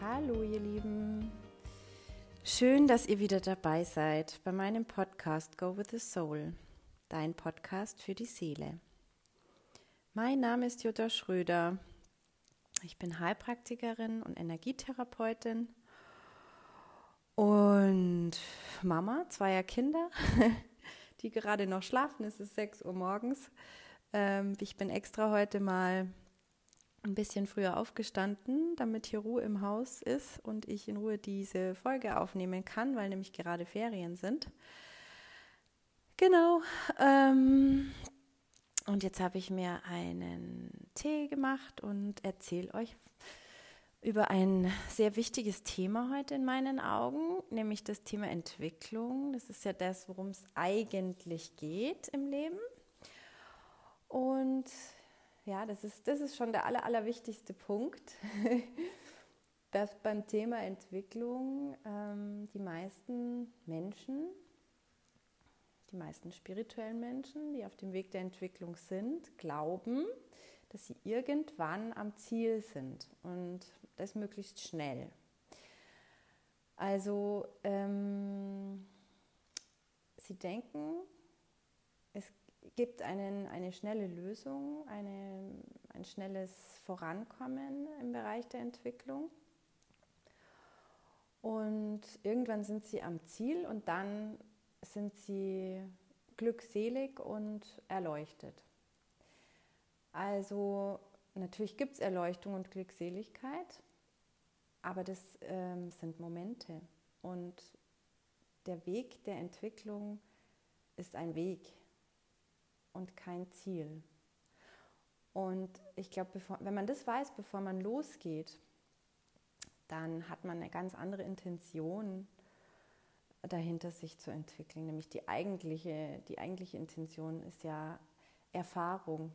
Hallo ihr Lieben. Schön, dass ihr wieder dabei seid bei meinem Podcast Go with the Soul, dein Podcast für die Seele. Mein Name ist Jutta Schröder. Ich bin Heilpraktikerin und Energietherapeutin und Mama zweier Kinder, die gerade noch schlafen. Es ist 6 Uhr morgens. Ähm, ich bin extra heute mal ein bisschen früher aufgestanden, damit hier Ruhe im Haus ist und ich in Ruhe diese Folge aufnehmen kann, weil nämlich gerade Ferien sind. Genau. Ähm, und jetzt habe ich mir einen Tee gemacht und erzähle euch über ein sehr wichtiges Thema heute in meinen Augen, nämlich das Thema Entwicklung. Das ist ja das, worum es eigentlich geht im Leben. Und ja, das ist, das ist schon der aller, allerwichtigste Punkt, dass beim Thema Entwicklung ähm, die meisten Menschen, die meisten spirituellen Menschen, die auf dem Weg der Entwicklung sind, glauben, dass sie irgendwann am Ziel sind und das möglichst schnell. Also ähm, sie denken, gibt einen, eine schnelle Lösung, eine, ein schnelles Vorankommen im Bereich der Entwicklung. Und irgendwann sind sie am Ziel und dann sind sie glückselig und erleuchtet. Also natürlich gibt es Erleuchtung und Glückseligkeit, aber das ähm, sind Momente. Und der Weg der Entwicklung ist ein Weg und kein Ziel. Und ich glaube, wenn man das weiß, bevor man losgeht, dann hat man eine ganz andere Intention dahinter, sich zu entwickeln. Nämlich die eigentliche, die eigentliche Intention ist ja Erfahrung.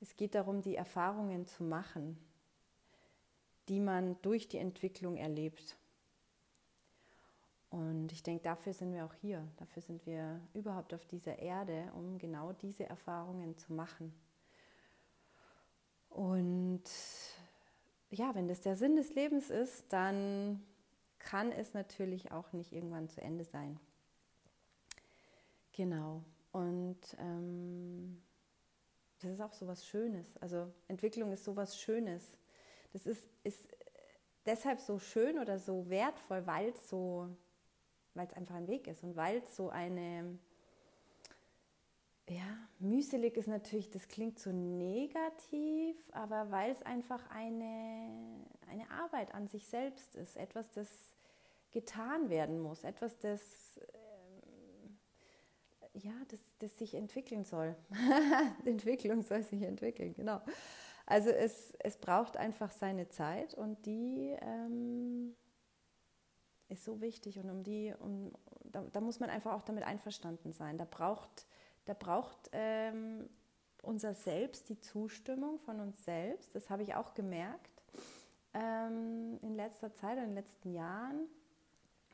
Es geht darum, die Erfahrungen zu machen, die man durch die Entwicklung erlebt. Und ich denke, dafür sind wir auch hier, dafür sind wir überhaupt auf dieser Erde, um genau diese Erfahrungen zu machen. Und ja, wenn das der Sinn des Lebens ist, dann kann es natürlich auch nicht irgendwann zu Ende sein. Genau. Und ähm, das ist auch so was Schönes. Also Entwicklung ist so was Schönes. Das ist, ist deshalb so schön oder so wertvoll, weil es so weil es einfach ein Weg ist und weil es so eine, ja, mühselig ist natürlich, das klingt so negativ, aber weil es einfach eine, eine Arbeit an sich selbst ist, etwas, das getan werden muss, etwas, das, ähm, ja, das, das sich entwickeln soll. Entwicklung soll sich entwickeln, genau. Also es, es braucht einfach seine Zeit und die ähm, ist so wichtig und um die, um, da, da, muss man einfach auch damit einverstanden sein. Da braucht, da braucht ähm, unser Selbst die Zustimmung von uns selbst. Das habe ich auch gemerkt ähm, in letzter Zeit, in den letzten Jahren,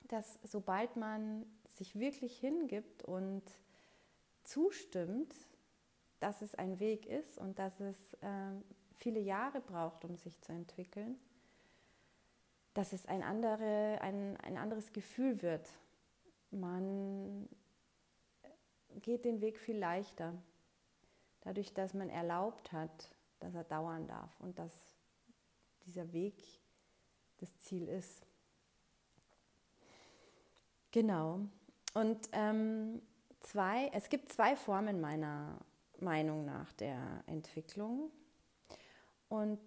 dass sobald man sich wirklich hingibt und zustimmt, dass es ein Weg ist und dass es äh, viele Jahre braucht, um sich zu entwickeln, dass es ein, andere, ein, ein anderes Gefühl wird. Man geht den Weg viel leichter, dadurch, dass man erlaubt hat, dass er dauern darf und dass dieser Weg das Ziel ist. Genau. Und ähm, zwei, es gibt zwei Formen meiner Meinung nach der Entwicklung. Und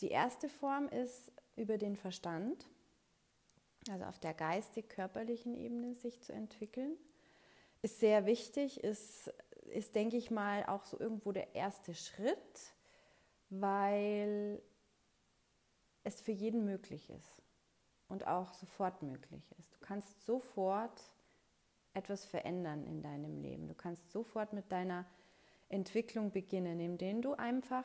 die erste Form ist über den Verstand, also auf der geistig-körperlichen Ebene sich zu entwickeln, ist sehr wichtig, ist, ist, denke ich mal, auch so irgendwo der erste Schritt, weil es für jeden möglich ist und auch sofort möglich ist. Du kannst sofort etwas verändern in deinem Leben. Du kannst sofort mit deiner Entwicklung beginnen, indem du einfach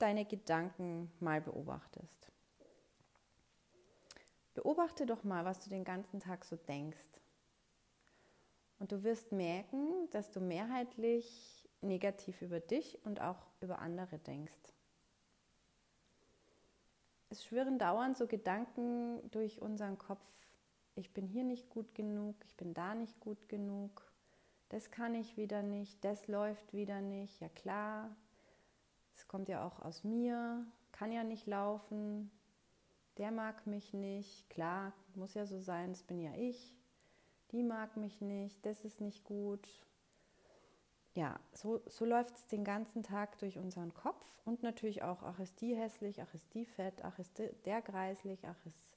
deine Gedanken mal beobachtest. Beobachte doch mal, was du den ganzen Tag so denkst. Und du wirst merken, dass du mehrheitlich negativ über dich und auch über andere denkst. es schwirren dauernd so Gedanken durch unseren Kopf. Ich bin hier nicht gut genug, ich bin da nicht gut genug, das kann ich wieder nicht, das läuft wieder nicht. Ja klar, es kommt ja auch aus mir, kann ja nicht laufen, der mag mich nicht, klar, muss ja so sein, das bin ja ich, die mag mich nicht, das ist nicht gut. Ja, so, so läuft es den ganzen Tag durch unseren Kopf und natürlich auch, ach ist die hässlich, ach ist die fett, ach ist der greislich, ach ist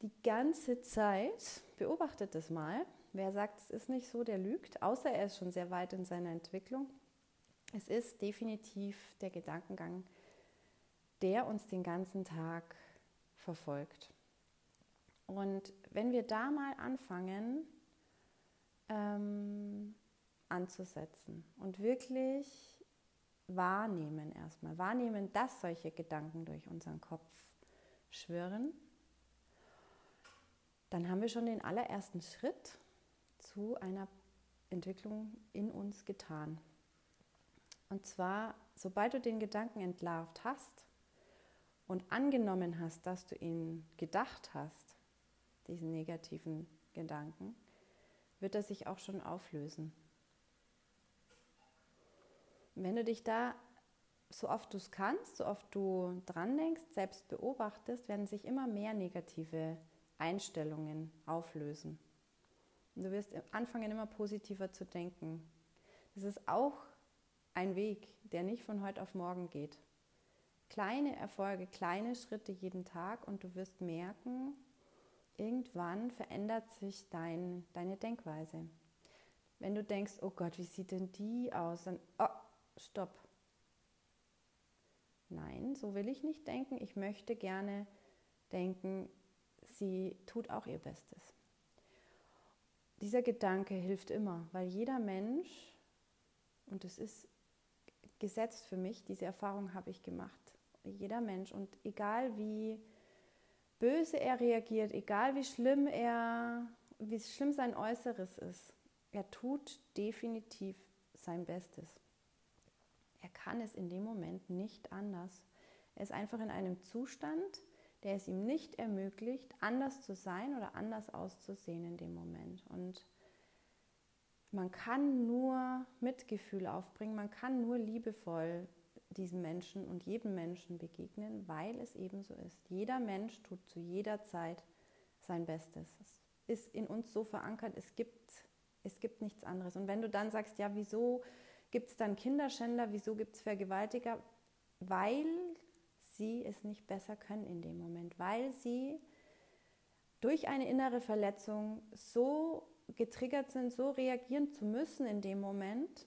die ganze Zeit. Beobachtet das mal. Wer sagt, es ist nicht so, der lügt, außer er ist schon sehr weit in seiner Entwicklung. Es ist definitiv der Gedankengang, der uns den ganzen Tag verfolgt. Und wenn wir da mal anfangen ähm, anzusetzen und wirklich wahrnehmen erstmal, wahrnehmen, dass solche Gedanken durch unseren Kopf schwirren, dann haben wir schon den allerersten Schritt zu einer Entwicklung in uns getan. Und zwar, sobald du den Gedanken entlarvt hast und angenommen hast, dass du ihn gedacht hast, diesen negativen Gedanken, wird er sich auch schon auflösen. Wenn du dich da so oft du es kannst, so oft du dran denkst, selbst beobachtest, werden sich immer mehr negative Einstellungen auflösen. Und du wirst anfangen, immer positiver zu denken. Das ist auch ein Weg, der nicht von heute auf morgen geht. Kleine Erfolge, kleine Schritte jeden Tag und du wirst merken, irgendwann verändert sich dein, deine Denkweise. Wenn du denkst, oh Gott, wie sieht denn die aus? Dann, oh, stopp. Nein, so will ich nicht denken. Ich möchte gerne denken, sie tut auch ihr Bestes. Dieser Gedanke hilft immer, weil jeder Mensch, und es ist gesetzt für mich, diese Erfahrung habe ich gemacht, jeder Mensch, und egal wie böse er reagiert, egal wie schlimm er, wie schlimm sein Äußeres ist, er tut definitiv sein Bestes. Er kann es in dem Moment nicht anders. Er ist einfach in einem Zustand, der es ihm nicht ermöglicht, anders zu sein oder anders auszusehen in dem Moment. Und man kann nur Mitgefühl aufbringen, man kann nur liebevoll diesem Menschen und jedem Menschen begegnen, weil es eben so ist. Jeder Mensch tut zu jeder Zeit sein Bestes. Es ist in uns so verankert, es gibt, es gibt nichts anderes. Und wenn du dann sagst, ja, wieso gibt es dann Kinderschänder, wieso gibt es Vergewaltiger? Weil sie es nicht besser können in dem Moment, weil sie durch eine innere Verletzung so getriggert sind, so reagieren zu müssen in dem Moment,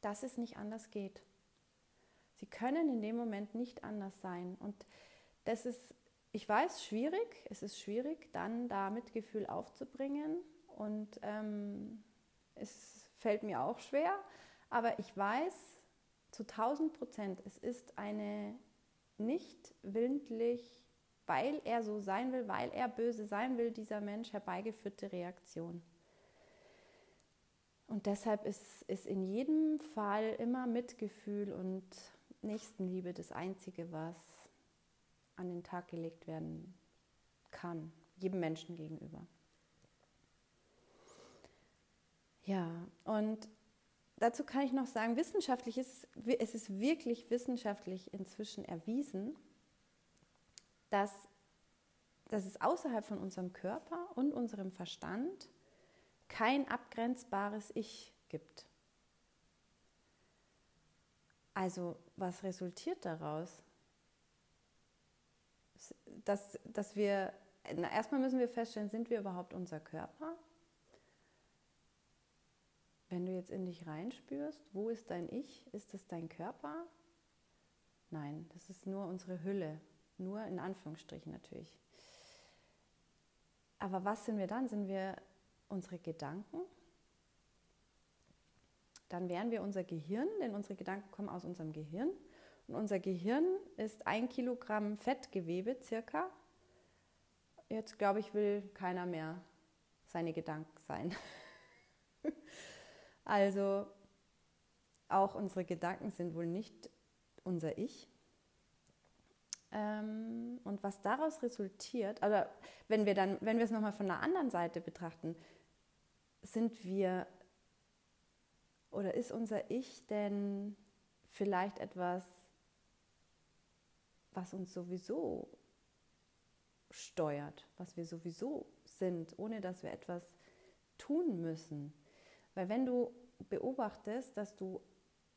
dass es nicht anders geht. Sie können in dem Moment nicht anders sein. Und das ist, ich weiß, schwierig. Es ist schwierig, dann da Mitgefühl aufzubringen. Und ähm, es fällt mir auch schwer. Aber ich weiß zu 1000 Prozent, es ist eine nicht willentlich, weil er so sein will, weil er böse sein will, dieser Mensch herbeigeführte Reaktion. Und deshalb ist, ist in jedem Fall immer Mitgefühl und Nächstenliebe das Einzige, was an den Tag gelegt werden kann, jedem Menschen gegenüber. Ja, und dazu kann ich noch sagen, wissenschaftlich ist es ist wirklich wissenschaftlich inzwischen erwiesen, dass, dass es außerhalb von unserem Körper und unserem Verstand kein abgrenzbares Ich gibt. Also was resultiert daraus? Dass, dass wir, na, erstmal müssen wir feststellen, sind wir überhaupt unser Körper? Wenn du jetzt in dich reinspürst, wo ist dein Ich? Ist es dein Körper? Nein, das ist nur unsere Hülle. Nur in Anführungsstrichen natürlich. Aber was sind wir dann? Sind wir unsere Gedanken? Dann wären wir unser Gehirn, denn unsere Gedanken kommen aus unserem Gehirn. Und unser Gehirn ist ein Kilogramm Fettgewebe circa. Jetzt glaube ich, will keiner mehr seine Gedanken sein. Also auch unsere Gedanken sind wohl nicht unser Ich. Ähm, und was daraus resultiert, oder wenn wir dann, wenn wir es nochmal von der anderen Seite betrachten, sind wir oder ist unser Ich denn vielleicht etwas, was uns sowieso steuert, was wir sowieso sind, ohne dass wir etwas tun müssen? Weil wenn du beobachtest, dass du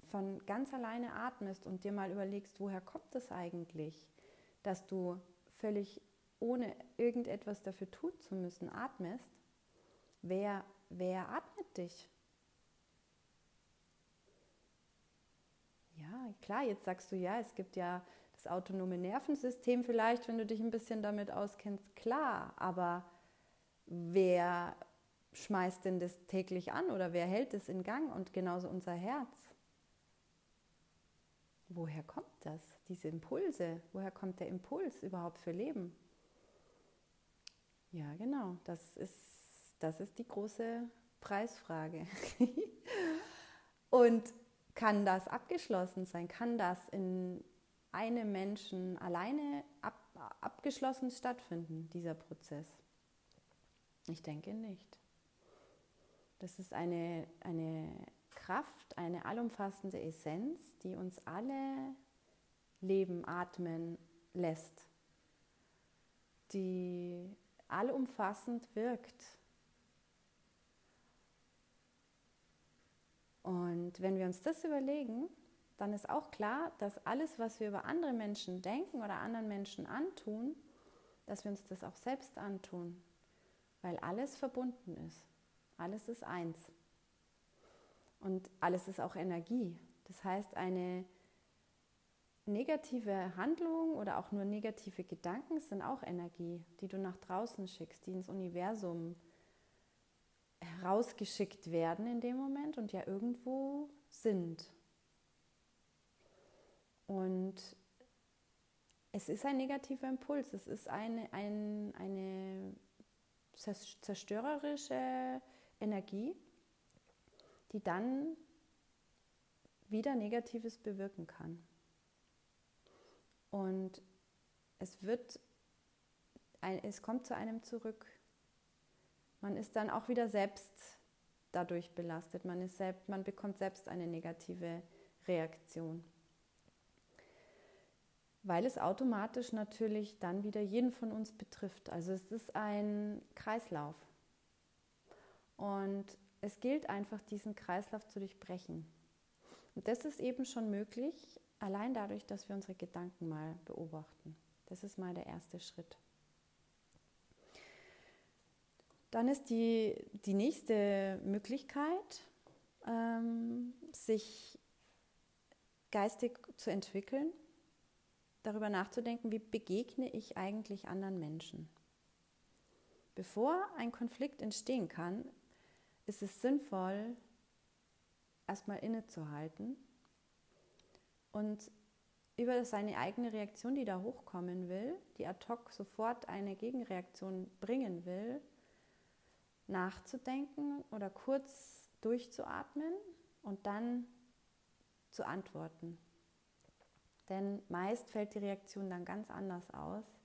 von ganz alleine atmest und dir mal überlegst, woher kommt das eigentlich, dass du völlig ohne irgendetwas dafür tun zu müssen atmest, wer, wer atmet dich? Ja, klar, jetzt sagst du ja, es gibt ja das autonome Nervensystem vielleicht, wenn du dich ein bisschen damit auskennst, klar, aber wer schmeißt denn das täglich an oder wer hält es in Gang und genauso unser Herz? Woher kommt das, diese Impulse? Woher kommt der Impuls überhaupt für Leben? Ja, genau, das ist, das ist die große Preisfrage. und kann das abgeschlossen sein? Kann das in einem Menschen alleine ab, abgeschlossen stattfinden, dieser Prozess? Ich denke nicht. Das ist eine, eine Kraft, eine allumfassende Essenz, die uns alle leben, atmen lässt, die allumfassend wirkt. Und wenn wir uns das überlegen, dann ist auch klar, dass alles, was wir über andere Menschen denken oder anderen Menschen antun, dass wir uns das auch selbst antun, weil alles verbunden ist. Alles ist eins. Und alles ist auch Energie. Das heißt, eine negative Handlung oder auch nur negative Gedanken sind auch Energie, die du nach draußen schickst, die ins Universum herausgeschickt werden in dem Moment und ja irgendwo sind. Und es ist ein negativer Impuls, es ist eine, ein, eine zerstörerische Energie, die dann wieder Negatives bewirken kann. Und es wird, es kommt zu einem zurück. Man ist dann auch wieder selbst dadurch belastet. Man, ist selbst, man bekommt selbst eine negative Reaktion. Weil es automatisch natürlich dann wieder jeden von uns betrifft. Also es ist ein Kreislauf. Und es gilt einfach, diesen Kreislauf zu durchbrechen. Und das ist eben schon möglich, allein dadurch, dass wir unsere Gedanken mal beobachten. Das ist mal der erste Schritt. Dann ist die, die nächste Möglichkeit, ähm, sich geistig zu entwickeln, darüber nachzudenken, wie begegne ich eigentlich anderen Menschen. Bevor ein Konflikt entstehen kann, ist es sinnvoll, erstmal innezuhalten und über seine eigene Reaktion, die da hochkommen will, die ad hoc sofort eine Gegenreaktion bringen will, nachzudenken oder kurz durchzuatmen und dann zu antworten. Denn meist fällt die Reaktion dann ganz anders aus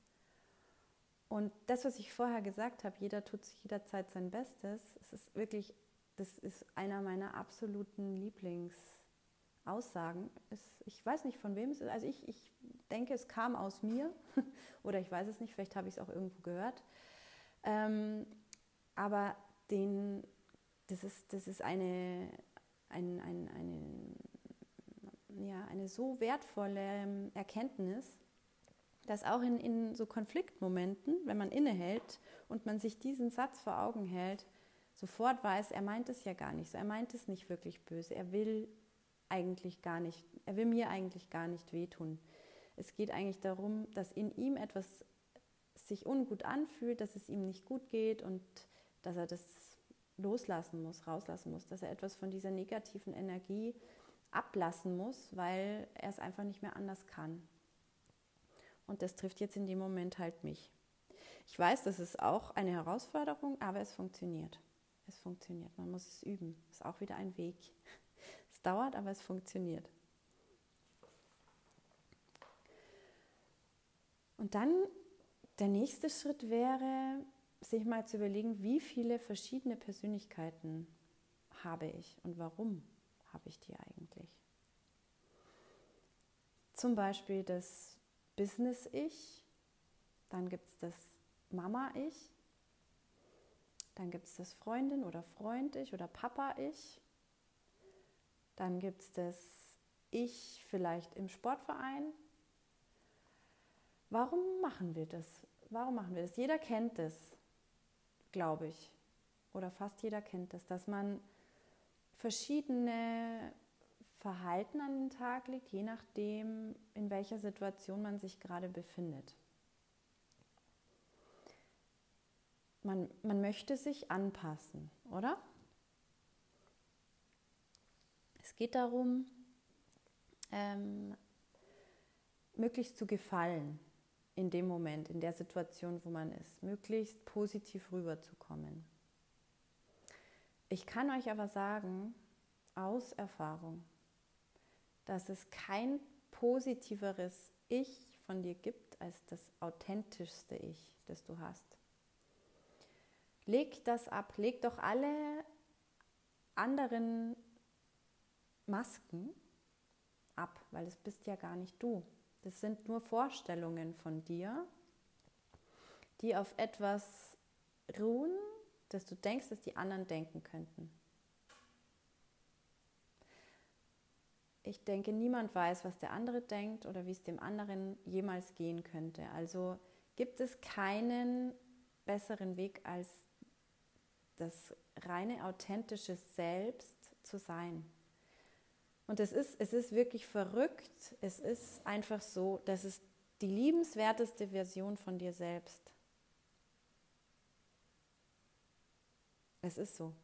und das, was ich vorher gesagt habe, jeder tut sich jederzeit sein Bestes, es ist wirklich, das ist einer meiner absoluten Lieblingsaussagen. Es, ich weiß nicht, von wem es ist. Also ich, ich denke, es kam aus mir oder ich weiß es nicht, vielleicht habe ich es auch irgendwo gehört. Ähm, aber den, das, ist, das ist eine, ein, ein, eine, ja, eine so wertvolle ähm, Erkenntnis, dass auch in, in so Konfliktmomenten, wenn man innehält und man sich diesen Satz vor Augen hält, sofort weiß, er meint es ja gar nicht so, er meint es nicht wirklich böse, er will eigentlich gar nicht, er will mir eigentlich gar nicht wehtun. Es geht eigentlich darum, dass in ihm etwas sich ungut anfühlt, dass es ihm nicht gut geht und dass er das loslassen muss, rauslassen muss, dass er etwas von dieser negativen Energie ablassen muss, weil er es einfach nicht mehr anders kann. Und das trifft jetzt in dem Moment halt mich. Ich weiß, das ist auch eine Herausforderung, aber es funktioniert. Es funktioniert. Man muss es üben. Ist auch wieder ein Weg. Es dauert, aber es funktioniert. Und dann der nächste Schritt wäre, sich mal zu überlegen, wie viele verschiedene Persönlichkeiten habe ich und warum habe ich die eigentlich. Zum Beispiel das Business-Ich, dann gibt es das Mama-Ich, dann gibt es das Freundin oder Freund-Ich oder Papa-Ich, dann gibt es das Ich vielleicht im Sportverein. Warum machen wir das? Warum machen wir das? Jeder kennt es, glaube ich, oder fast jeder kennt es, dass man verschiedene Verhalten an den Tag legt, je nachdem, in welcher Situation man sich gerade befindet. Man, man möchte sich anpassen, oder? Es geht darum, ähm, möglichst zu gefallen in dem Moment, in der Situation, wo man ist, möglichst positiv rüberzukommen. Ich kann euch aber sagen, aus Erfahrung, dass es kein positiveres Ich von dir gibt als das authentischste Ich, das du hast. Leg das ab, leg doch alle anderen Masken ab, weil es bist ja gar nicht du. Das sind nur Vorstellungen von dir, die auf etwas ruhen, dass du denkst, dass die anderen denken könnten. Ich denke, niemand weiß, was der andere denkt oder wie es dem anderen jemals gehen könnte. Also gibt es keinen besseren Weg, als das reine authentische Selbst zu sein. Und es ist, es ist wirklich verrückt. Es ist einfach so, das ist die liebenswerteste Version von dir selbst. Es ist so.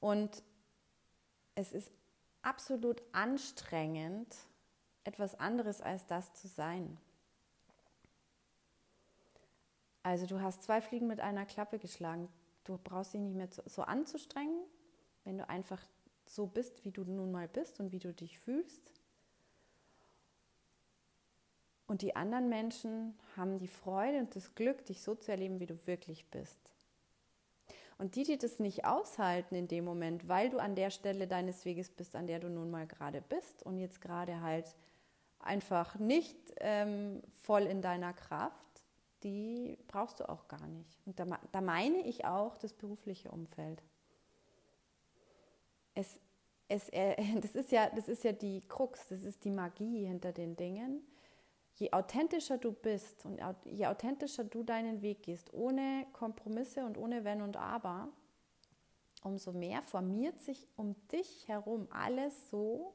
Und es ist absolut anstrengend, etwas anderes als das zu sein. Also du hast zwei Fliegen mit einer Klappe geschlagen. Du brauchst dich nicht mehr so anzustrengen, wenn du einfach so bist, wie du nun mal bist und wie du dich fühlst. Und die anderen Menschen haben die Freude und das Glück, dich so zu erleben, wie du wirklich bist. Und die, die das nicht aushalten in dem Moment, weil du an der Stelle deines Weges bist, an der du nun mal gerade bist und jetzt gerade halt einfach nicht ähm, voll in deiner Kraft, die brauchst du auch gar nicht. Und da, da meine ich auch das berufliche Umfeld. Es, es, äh, das, ist ja, das ist ja die Krux, das ist die Magie hinter den Dingen je authentischer du bist und je authentischer du deinen Weg gehst, ohne Kompromisse und ohne Wenn und Aber, umso mehr formiert sich um dich herum alles so,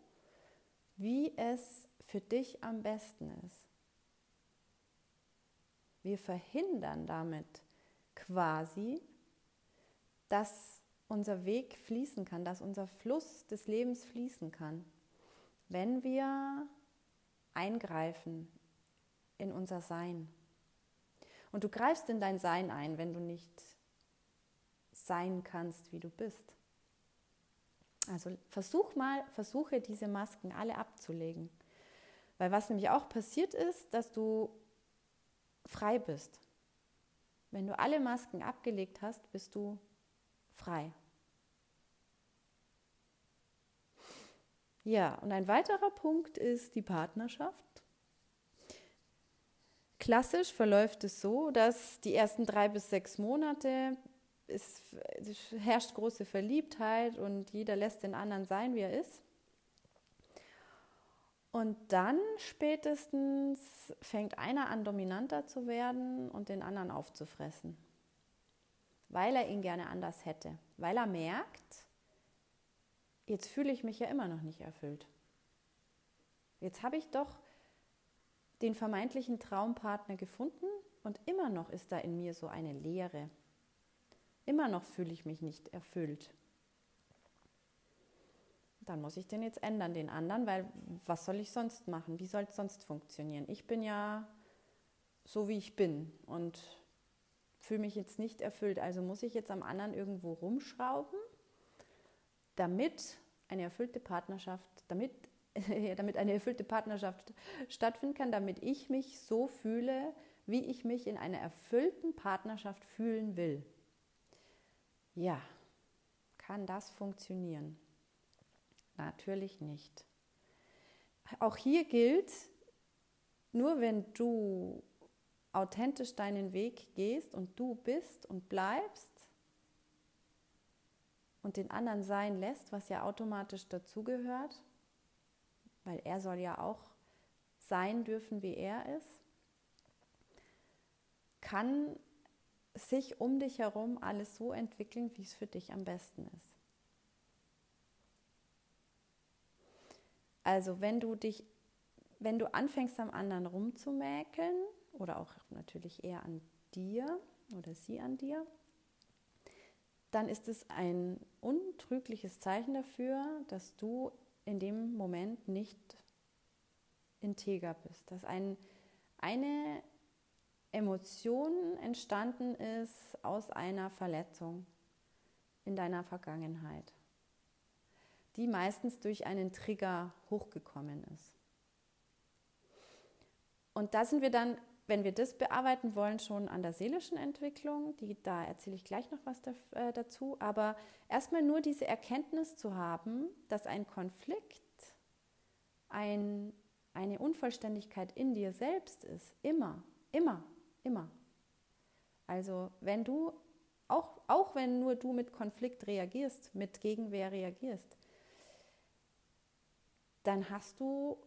wie es für dich am besten ist. Wir verhindern damit quasi, dass unser Weg fließen kann, dass unser Fluss des Lebens fließen kann, wenn wir eingreifen in unser Sein. Und du greifst in dein Sein ein, wenn du nicht sein kannst, wie du bist. Also versuch mal, versuche diese Masken alle abzulegen. Weil was nämlich auch passiert ist, dass du frei bist. Wenn du alle Masken abgelegt hast, bist du frei. Ja, und ein weiterer Punkt ist die Partnerschaft. Klassisch verläuft es so, dass die ersten drei bis sechs Monate es, herrscht große Verliebtheit und jeder lässt den anderen sein, wie er ist. Und dann spätestens fängt einer an, dominanter zu werden und den anderen aufzufressen, weil er ihn gerne anders hätte, weil er merkt, jetzt fühle ich mich ja immer noch nicht erfüllt. Jetzt habe ich doch den vermeintlichen Traumpartner gefunden und immer noch ist da in mir so eine Leere. Immer noch fühle ich mich nicht erfüllt. Dann muss ich den jetzt ändern, den anderen, weil was soll ich sonst machen? Wie soll es sonst funktionieren? Ich bin ja so, wie ich bin und fühle mich jetzt nicht erfüllt. Also muss ich jetzt am anderen irgendwo rumschrauben, damit eine erfüllte Partnerschaft, damit damit eine erfüllte Partnerschaft stattfinden kann, damit ich mich so fühle, wie ich mich in einer erfüllten Partnerschaft fühlen will. Ja, kann das funktionieren? Natürlich nicht. Auch hier gilt, nur wenn du authentisch deinen Weg gehst und du bist und bleibst und den anderen sein lässt, was ja automatisch dazugehört, weil er soll ja auch sein dürfen, wie er ist, kann sich um dich herum alles so entwickeln, wie es für dich am besten ist. Also wenn du dich, wenn du anfängst am anderen rumzumäkeln oder auch natürlich eher an dir oder sie an dir, dann ist es ein untrügliches Zeichen dafür, dass du in dem Moment nicht integer bist, dass ein, eine Emotion entstanden ist aus einer Verletzung in deiner Vergangenheit, die meistens durch einen Trigger hochgekommen ist. Und da sind wir dann, wenn wir das bearbeiten wollen, schon an der seelischen Entwicklung. Die, da erzähle ich gleich noch was da, äh, dazu. Aber erstmal nur diese Erkenntnis zu haben, dass ein Konflikt ein, eine Unvollständigkeit in dir selbst ist. Immer, immer. Immer. Also wenn du, auch, auch wenn nur du mit Konflikt reagierst, mit Gegenwehr reagierst, dann hast du,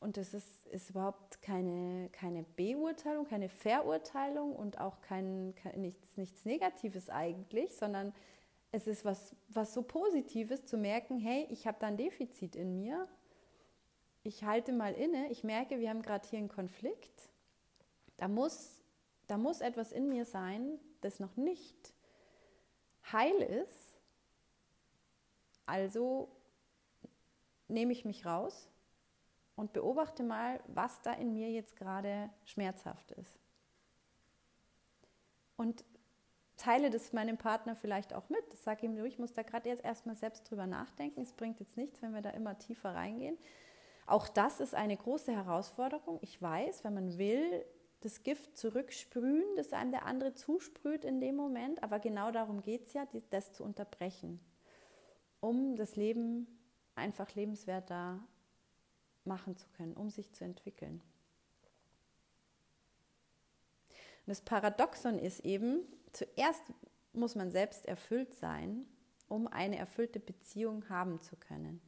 und das ist, ist überhaupt keine, keine Beurteilung, keine Verurteilung und auch kein, kein, nichts, nichts Negatives eigentlich, sondern es ist was, was so Positives zu merken, hey, ich habe da ein Defizit in mir. Ich halte mal inne, ich merke, wir haben gerade hier einen Konflikt. Da muss da muss etwas in mir sein, das noch nicht heil ist. Also nehme ich mich raus und beobachte mal, was da in mir jetzt gerade schmerzhaft ist. Und teile das meinem Partner vielleicht auch mit. Sage ihm, ich muss da gerade jetzt erstmal selbst drüber nachdenken. Es bringt jetzt nichts, wenn wir da immer tiefer reingehen. Auch das ist eine große Herausforderung. Ich weiß, wenn man will, das Gift zurücksprühen, das einem der andere zusprüht in dem Moment. Aber genau darum geht es ja, das zu unterbrechen, um das Leben einfach lebenswerter machen zu können, um sich zu entwickeln. Und das Paradoxon ist eben, zuerst muss man selbst erfüllt sein, um eine erfüllte Beziehung haben zu können.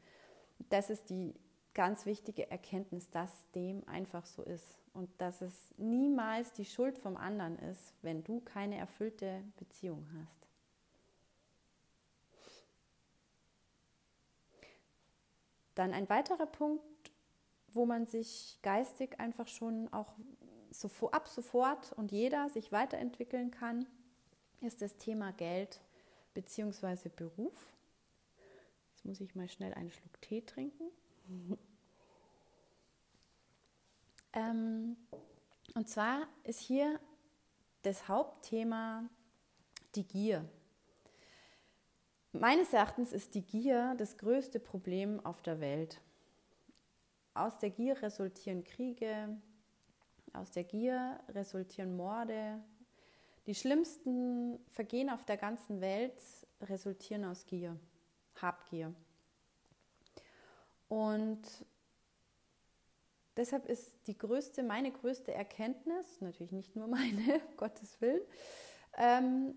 Das ist die ganz wichtige Erkenntnis, dass dem einfach so ist und dass es niemals die Schuld vom anderen ist, wenn du keine erfüllte Beziehung hast. Dann ein weiterer Punkt, wo man sich geistig einfach schon auch so, ab sofort und jeder sich weiterentwickeln kann, ist das Thema Geld bzw. Beruf. Jetzt muss ich mal schnell einen Schluck Tee trinken. Ähm, und zwar ist hier das Hauptthema die Gier. Meines Erachtens ist die Gier das größte Problem auf der Welt. Aus der Gier resultieren Kriege, aus der Gier resultieren Morde. Die schlimmsten Vergehen auf der ganzen Welt resultieren aus Gier, Habgier. Und deshalb ist die größte, meine größte Erkenntnis, natürlich nicht nur meine, Gottes Willen, ähm,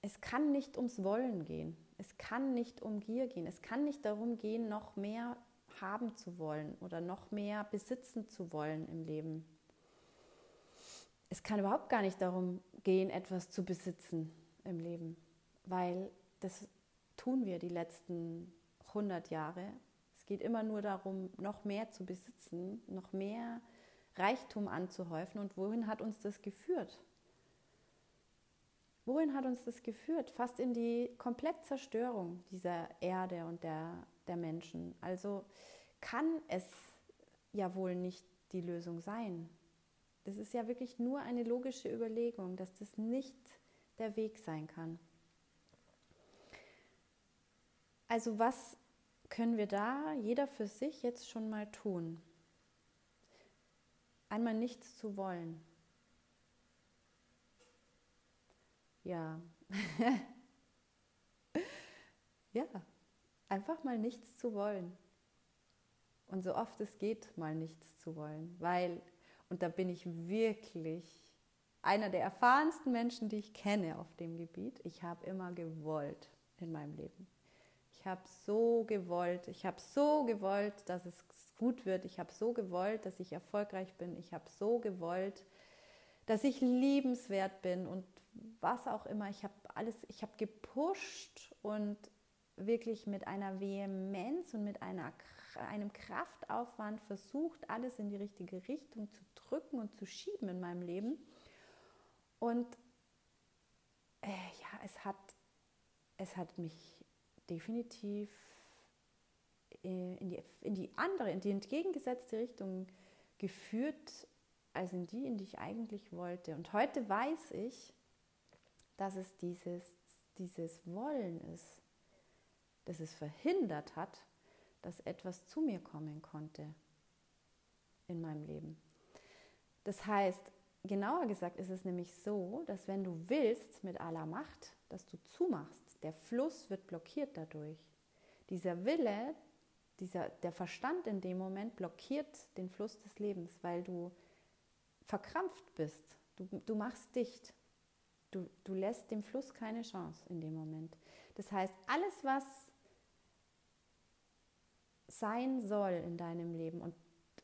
es kann nicht ums Wollen gehen. Es kann nicht um Gier gehen. Es kann nicht darum gehen, noch mehr haben zu wollen oder noch mehr besitzen zu wollen im Leben. Es kann überhaupt gar nicht darum gehen, etwas zu besitzen im Leben, weil das tun wir die letzten 100 Jahre geht immer nur darum, noch mehr zu besitzen, noch mehr Reichtum anzuhäufen. Und wohin hat uns das geführt? Wohin hat uns das geführt? Fast in die Komplettzerstörung dieser Erde und der, der Menschen. Also kann es ja wohl nicht die Lösung sein. Das ist ja wirklich nur eine logische Überlegung, dass das nicht der Weg sein kann. Also was können wir da jeder für sich jetzt schon mal tun? Einmal nichts zu wollen. Ja. ja, einfach mal nichts zu wollen. Und so oft es geht, mal nichts zu wollen. Weil, und da bin ich wirklich einer der erfahrensten Menschen, die ich kenne auf dem Gebiet, ich habe immer gewollt in meinem Leben. Ich habe so gewollt, ich habe so gewollt, dass es gut wird. Ich habe so gewollt, dass ich erfolgreich bin. Ich habe so gewollt, dass ich liebenswert bin und was auch immer. Ich habe alles, ich habe gepusht und wirklich mit einer Vehemenz und mit einer, einem Kraftaufwand versucht, alles in die richtige Richtung zu drücken und zu schieben in meinem Leben. Und äh, ja, es hat, es hat mich definitiv äh, in die, in die andere, in die entgegengesetzte Richtung geführt, als in die, in die ich eigentlich wollte. Und heute weiß ich, dass es dieses, dieses Wollen ist, das es verhindert hat, dass etwas zu mir kommen konnte in meinem Leben. Das heißt, genauer gesagt ist es nämlich so, dass wenn du willst mit aller Macht, dass du zumachst, der Fluss wird blockiert dadurch. Dieser Wille, dieser, der Verstand in dem Moment blockiert den Fluss des Lebens, weil du verkrampft bist. Du, du machst dicht. Du, du lässt dem Fluss keine Chance in dem Moment. Das heißt, alles, was sein soll in deinem Leben, und,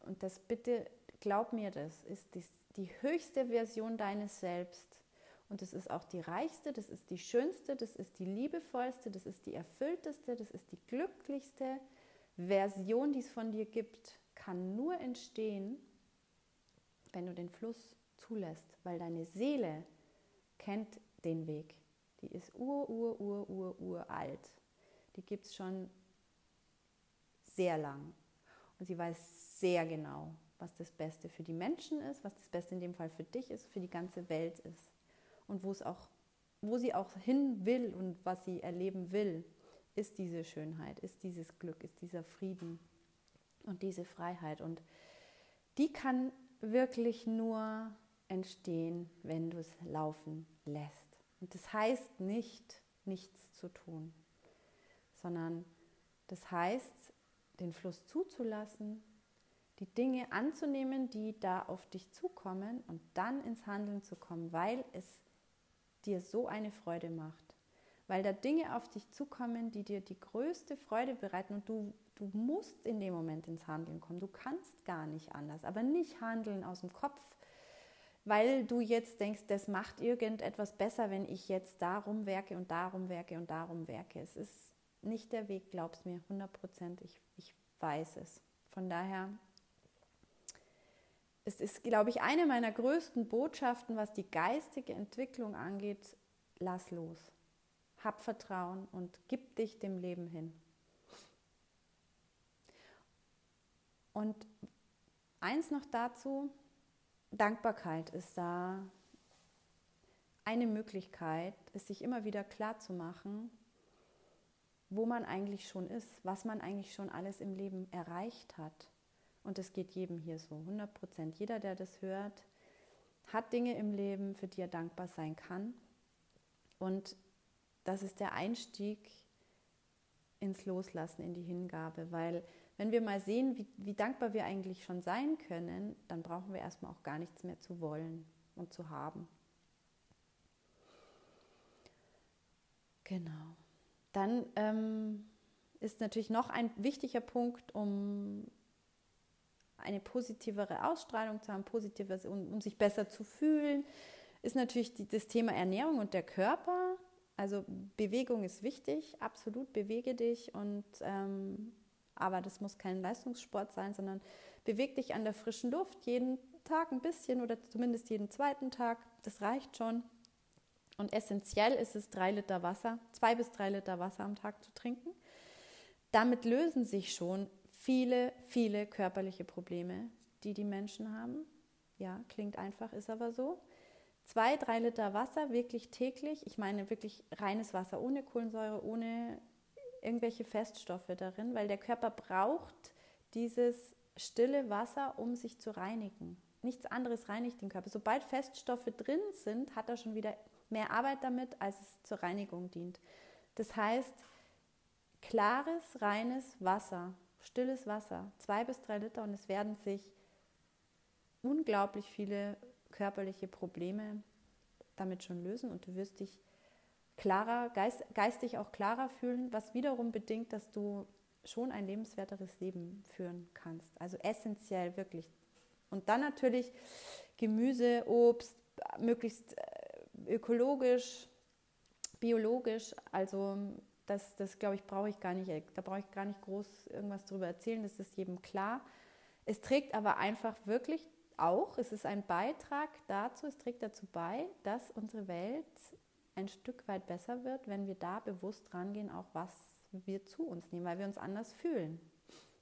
und das bitte, glaub mir das, ist die, die höchste Version deines Selbst. Und das ist auch die reichste, das ist die schönste, das ist die liebevollste, das ist die erfüllteste, das ist die glücklichste Version, die es von dir gibt, kann nur entstehen, wenn du den Fluss zulässt, weil deine Seele kennt den Weg. Die ist ur, ur, ur, ur, uralt. Die gibt es schon sehr lang. Und sie weiß sehr genau, was das Beste für die Menschen ist, was das Beste in dem Fall für dich ist, für die ganze Welt ist. Und wo es auch, wo sie auch hin will und was sie erleben will ist diese Schönheit, ist dieses Glück, ist dieser Frieden und diese Freiheit. Und die kann wirklich nur entstehen, wenn du es laufen lässt. Und das heißt nicht, nichts zu tun, sondern das heißt, den Fluss zuzulassen, die Dinge anzunehmen, die da auf dich zukommen und dann ins Handeln zu kommen, weil es dir so eine Freude macht weil da Dinge auf dich zukommen, die dir die größte Freude bereiten und du, du musst in dem Moment ins Handeln kommen. Du kannst gar nicht anders, aber nicht handeln aus dem Kopf, weil du jetzt denkst, das macht irgendetwas besser, wenn ich jetzt darum werke und darum werke und darum werke. Es ist nicht der Weg, glaub's mir, 100 Prozent. Ich, ich weiß es. Von daher, es ist, glaube ich, eine meiner größten Botschaften, was die geistige Entwicklung angeht, lass los hab Vertrauen und gib dich dem Leben hin. Und eins noch dazu, Dankbarkeit ist da eine Möglichkeit, es sich immer wieder klar zu machen, wo man eigentlich schon ist, was man eigentlich schon alles im Leben erreicht hat. Und es geht jedem hier so, 100 Prozent. Jeder, der das hört, hat Dinge im Leben, für die er dankbar sein kann. Und das ist der Einstieg ins Loslassen, in die Hingabe, weil wenn wir mal sehen, wie, wie dankbar wir eigentlich schon sein können, dann brauchen wir erstmal auch gar nichts mehr zu wollen und zu haben. Genau. Dann ähm, ist natürlich noch ein wichtiger Punkt, um eine positivere Ausstrahlung zu haben, positives, um, um sich besser zu fühlen, ist natürlich die, das Thema Ernährung und der Körper. Also Bewegung ist wichtig, absolut bewege dich und ähm, aber das muss kein Leistungssport sein, sondern beweg dich an der frischen Luft jeden Tag ein bisschen oder zumindest jeden zweiten Tag. Das reicht schon. Und essentiell ist es, drei Liter Wasser, zwei bis drei Liter Wasser am Tag zu trinken. Damit lösen sich schon viele, viele körperliche Probleme, die die Menschen haben. Ja, klingt einfach, ist aber so zwei, drei Liter Wasser wirklich täglich. Ich meine wirklich reines Wasser ohne Kohlensäure, ohne irgendwelche Feststoffe darin, weil der Körper braucht dieses stille Wasser, um sich zu reinigen. Nichts anderes reinigt den Körper. Sobald Feststoffe drin sind, hat er schon wieder mehr Arbeit damit, als es zur Reinigung dient. Das heißt, klares, reines Wasser, stilles Wasser, zwei bis drei Liter und es werden sich unglaublich viele körperliche Probleme damit schon lösen und du wirst dich klarer, geist, geistig auch klarer fühlen, was wiederum bedingt, dass du schon ein lebenswerteres Leben führen kannst. Also essentiell wirklich. Und dann natürlich Gemüse, Obst, möglichst äh, ökologisch, biologisch. Also das, das glaube ich, brauche ich gar nicht, da brauche ich gar nicht groß irgendwas darüber erzählen, das ist jedem klar. Es trägt aber einfach wirklich auch, es ist ein Beitrag dazu, es trägt dazu bei, dass unsere Welt ein Stück weit besser wird, wenn wir da bewusst rangehen, auch was wir zu uns nehmen, weil wir uns anders fühlen.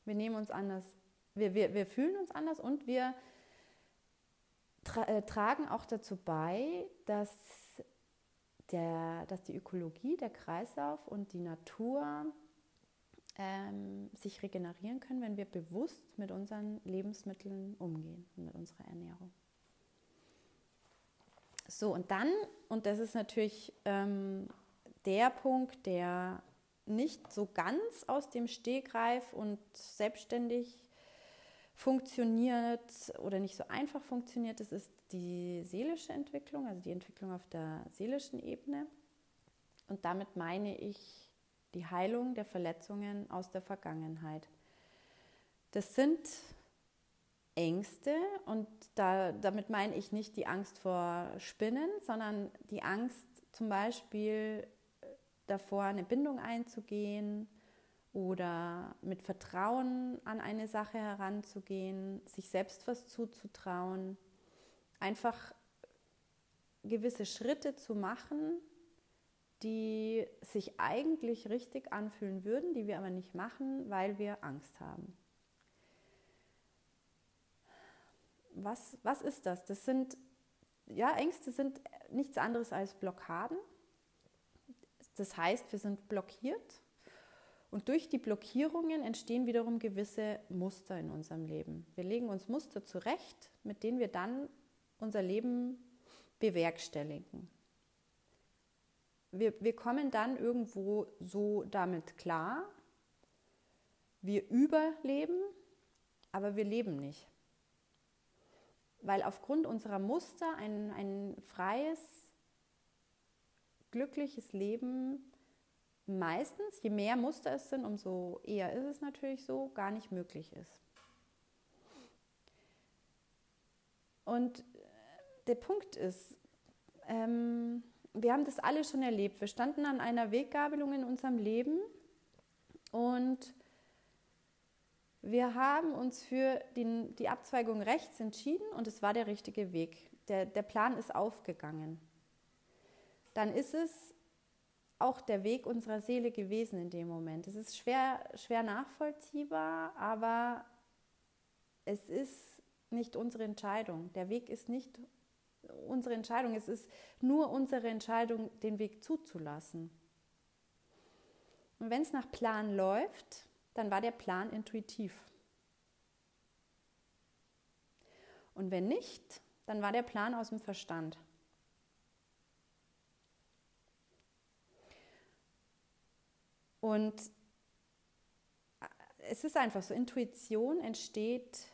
Wir nehmen uns anders, wir, wir, wir fühlen uns anders und wir tra äh, tragen auch dazu bei, dass, der, dass die Ökologie, der Kreislauf und die Natur ähm, sich regenerieren können, wenn wir bewusst mit unseren Lebensmitteln umgehen und mit unserer Ernährung. So, und dann, und das ist natürlich ähm, der Punkt, der nicht so ganz aus dem Stegreif und selbstständig funktioniert oder nicht so einfach funktioniert, das ist die seelische Entwicklung, also die Entwicklung auf der seelischen Ebene. Und damit meine ich die Heilung der Verletzungen aus der Vergangenheit. Das sind Ängste und da, damit meine ich nicht die Angst vor Spinnen, sondern die Angst zum Beispiel davor, eine Bindung einzugehen oder mit Vertrauen an eine Sache heranzugehen, sich selbst was zuzutrauen, einfach gewisse Schritte zu machen, die sich eigentlich richtig anfühlen würden, die wir aber nicht machen, weil wir Angst haben. Was, was ist das? Das sind, ja, Ängste sind nichts anderes als Blockaden. Das heißt, wir sind blockiert und durch die Blockierungen entstehen wiederum gewisse Muster in unserem Leben. Wir legen uns Muster zurecht, mit denen wir dann unser Leben bewerkstelligen wir, wir kommen dann irgendwo so damit klar, wir überleben, aber wir leben nicht. Weil aufgrund unserer Muster ein, ein freies, glückliches Leben meistens, je mehr Muster es sind, umso eher ist es natürlich so, gar nicht möglich ist. Und der Punkt ist, ähm, wir haben das alle schon erlebt. Wir standen an einer Weggabelung in unserem Leben und wir haben uns für die, die Abzweigung rechts entschieden und es war der richtige Weg. Der, der Plan ist aufgegangen. Dann ist es auch der Weg unserer Seele gewesen in dem Moment. Es ist schwer, schwer nachvollziehbar, aber es ist nicht unsere Entscheidung. Der Weg ist nicht unsere Entscheidung. Es ist nur unsere Entscheidung, den Weg zuzulassen. Und wenn es nach Plan läuft, dann war der Plan intuitiv. Und wenn nicht, dann war der Plan aus dem Verstand. Und es ist einfach so, Intuition entsteht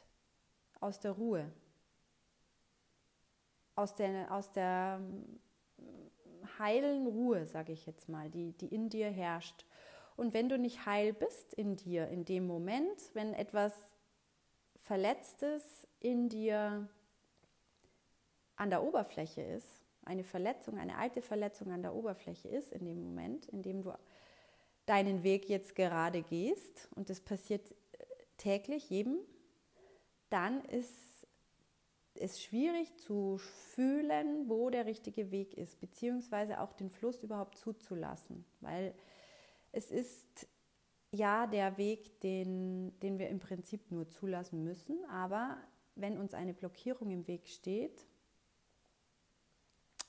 aus der Ruhe aus der, aus der heilen Ruhe, sage ich jetzt mal, die, die in dir herrscht. Und wenn du nicht heil bist in dir, in dem Moment, wenn etwas Verletztes in dir an der Oberfläche ist, eine Verletzung, eine alte Verletzung an der Oberfläche ist, in dem Moment, in dem du deinen Weg jetzt gerade gehst, und das passiert täglich jedem, dann ist es schwierig zu fühlen, wo der richtige Weg ist, beziehungsweise auch den Fluss überhaupt zuzulassen, weil es ist ja der Weg, den, den wir im Prinzip nur zulassen müssen, aber wenn uns eine Blockierung im Weg steht,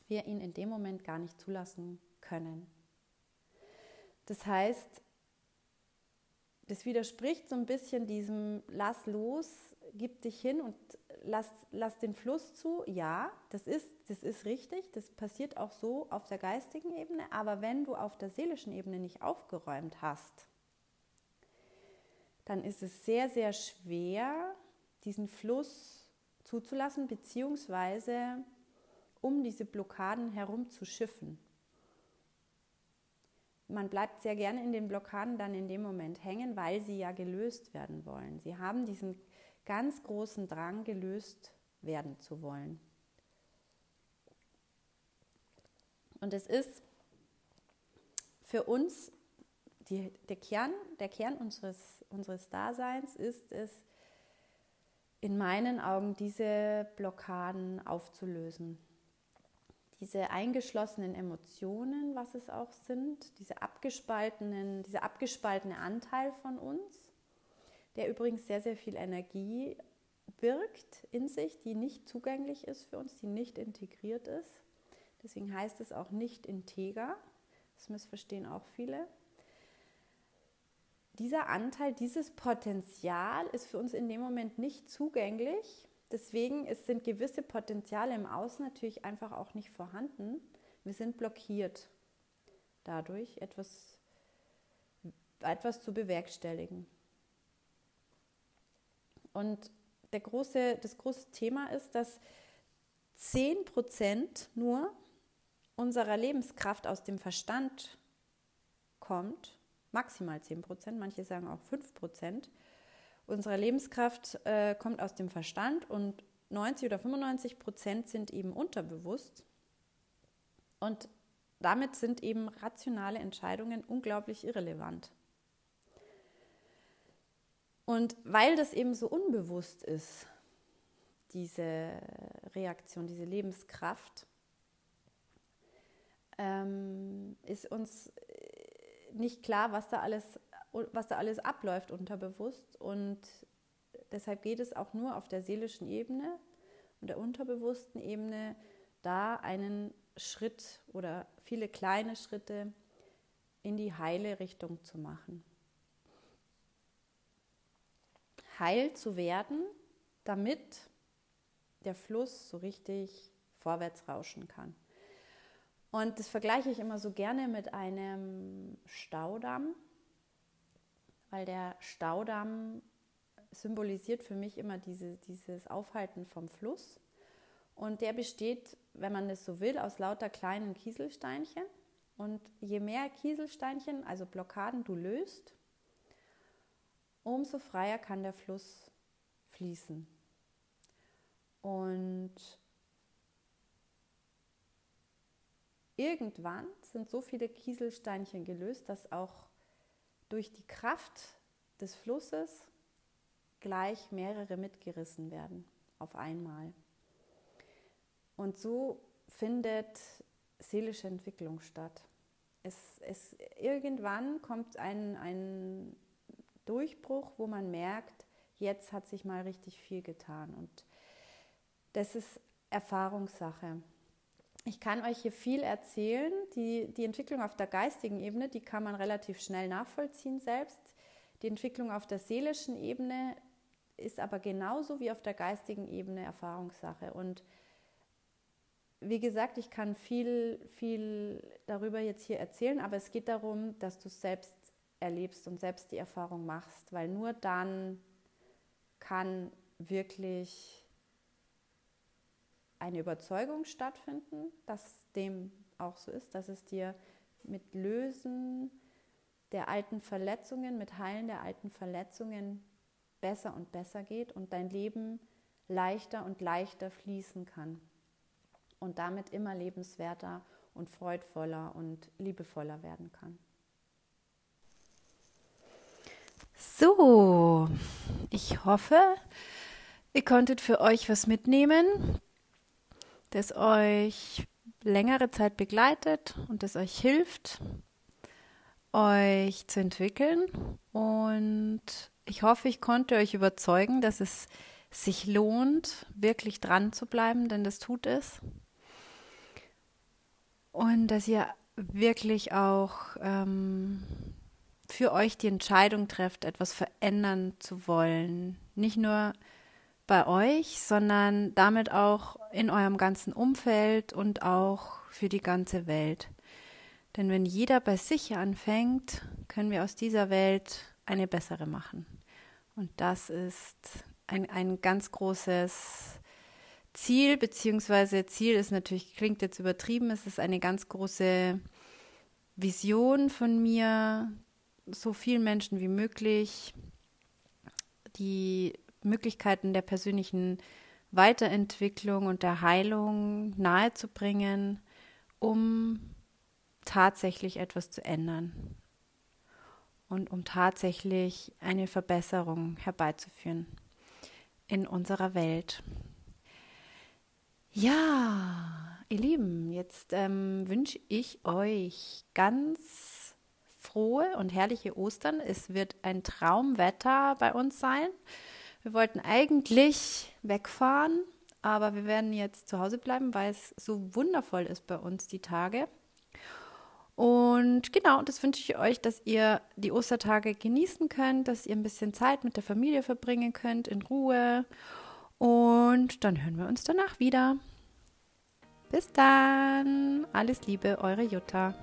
wir ihn in dem Moment gar nicht zulassen können. Das heißt, das widerspricht so ein bisschen diesem Lass los, gib dich hin und lass, lass den Fluss zu. Ja, das ist, das ist richtig, das passiert auch so auf der geistigen Ebene, aber wenn du auf der seelischen Ebene nicht aufgeräumt hast, dann ist es sehr, sehr schwer, diesen Fluss zuzulassen, beziehungsweise um diese Blockaden herum zu schiffen. Man bleibt sehr gerne in den Blockaden dann in dem Moment hängen, weil sie ja gelöst werden wollen. Sie haben diesen ganz großen Drang, gelöst werden zu wollen. Und es ist für uns die, der Kern, der Kern unseres, unseres Daseins ist es, in meinen Augen diese Blockaden aufzulösen. Diese eingeschlossenen Emotionen, was es auch sind, diese abgespaltenen, dieser abgespaltene Anteil von uns, der übrigens sehr, sehr viel Energie birgt in sich, die nicht zugänglich ist für uns, die nicht integriert ist. Deswegen heißt es auch nicht integer. Das missverstehen auch viele dieser Anteil, dieses Potenzial ist für uns in dem Moment nicht zugänglich. Deswegen sind gewisse Potenziale im Außen natürlich einfach auch nicht vorhanden. Wir sind blockiert dadurch, etwas, etwas zu bewerkstelligen. Und der große, das große Thema ist, dass 10% nur unserer Lebenskraft aus dem Verstand kommt maximal 10 Prozent, manche sagen auch 5 Unsere Lebenskraft äh, kommt aus dem Verstand und 90 oder 95 Prozent sind eben unterbewusst. Und damit sind eben rationale Entscheidungen unglaublich irrelevant. Und weil das eben so unbewusst ist, diese Reaktion, diese Lebenskraft, ähm, ist uns nicht klar, was da alles, was da alles abläuft unterbewusst. Und deshalb geht es auch nur auf der seelischen Ebene und der unterbewussten Ebene, da einen Schritt oder viele kleine Schritte in die heile Richtung zu machen. Heil zu werden, damit der Fluss so richtig vorwärts rauschen kann. Und das vergleiche ich immer so gerne mit einem Staudamm, weil der Staudamm symbolisiert für mich immer diese, dieses Aufhalten vom Fluss. Und der besteht, wenn man es so will, aus lauter kleinen Kieselsteinchen. Und je mehr Kieselsteinchen, also Blockaden, du löst, umso freier kann der Fluss fließen. Und irgendwann sind so viele Kieselsteinchen gelöst, dass auch durch die Kraft des Flusses gleich mehrere mitgerissen werden auf einmal. Und so findet seelische Entwicklung statt. Es, es, irgendwann kommt ein, ein Durchbruch, wo man merkt, jetzt hat sich mal richtig viel getan. Und das ist Erfahrungssache. Ich kann euch hier viel erzählen. Die, die Entwicklung auf der geistigen Ebene, die kann man relativ schnell nachvollziehen selbst. Die Entwicklung auf der seelischen Ebene ist aber genauso wie auf der geistigen Ebene Erfahrungssache. Und wie gesagt, ich kann viel, viel darüber jetzt hier erzählen, aber es geht darum, dass du es selbst erlebst und selbst die Erfahrung machst, weil nur dann kann wirklich eine Überzeugung stattfinden, dass dem auch so ist, dass es dir mit Lösen der alten Verletzungen, mit Heilen der alten Verletzungen besser und besser geht und dein Leben leichter und leichter fließen kann und damit immer lebenswerter und freudvoller und liebevoller werden kann. So, ich hoffe, ihr konntet für euch was mitnehmen das euch längere Zeit begleitet und das euch hilft, euch zu entwickeln. Und ich hoffe, ich konnte euch überzeugen, dass es sich lohnt, wirklich dran zu bleiben, denn das tut es. Und dass ihr wirklich auch ähm, für euch die Entscheidung trefft, etwas verändern zu wollen. Nicht nur bei euch, sondern damit auch in eurem ganzen Umfeld und auch für die ganze Welt. Denn wenn jeder bei sich anfängt, können wir aus dieser Welt eine bessere machen. Und das ist ein, ein ganz großes Ziel, beziehungsweise Ziel ist natürlich, klingt jetzt übertrieben, es ist eine ganz große Vision von mir, so vielen Menschen wie möglich die Möglichkeiten der persönlichen Weiterentwicklung und der Heilung nahezubringen, um tatsächlich etwas zu ändern und um tatsächlich eine Verbesserung herbeizuführen in unserer Welt. Ja, ihr Lieben, jetzt ähm, wünsche ich euch ganz frohe und herrliche Ostern. Es wird ein Traumwetter bei uns sein. Wir wollten eigentlich wegfahren, aber wir werden jetzt zu Hause bleiben, weil es so wundervoll ist bei uns die Tage. Und genau, das wünsche ich euch, dass ihr die Ostertage genießen könnt, dass ihr ein bisschen Zeit mit der Familie verbringen könnt, in Ruhe. Und dann hören wir uns danach wieder. Bis dann. Alles Liebe, eure Jutta.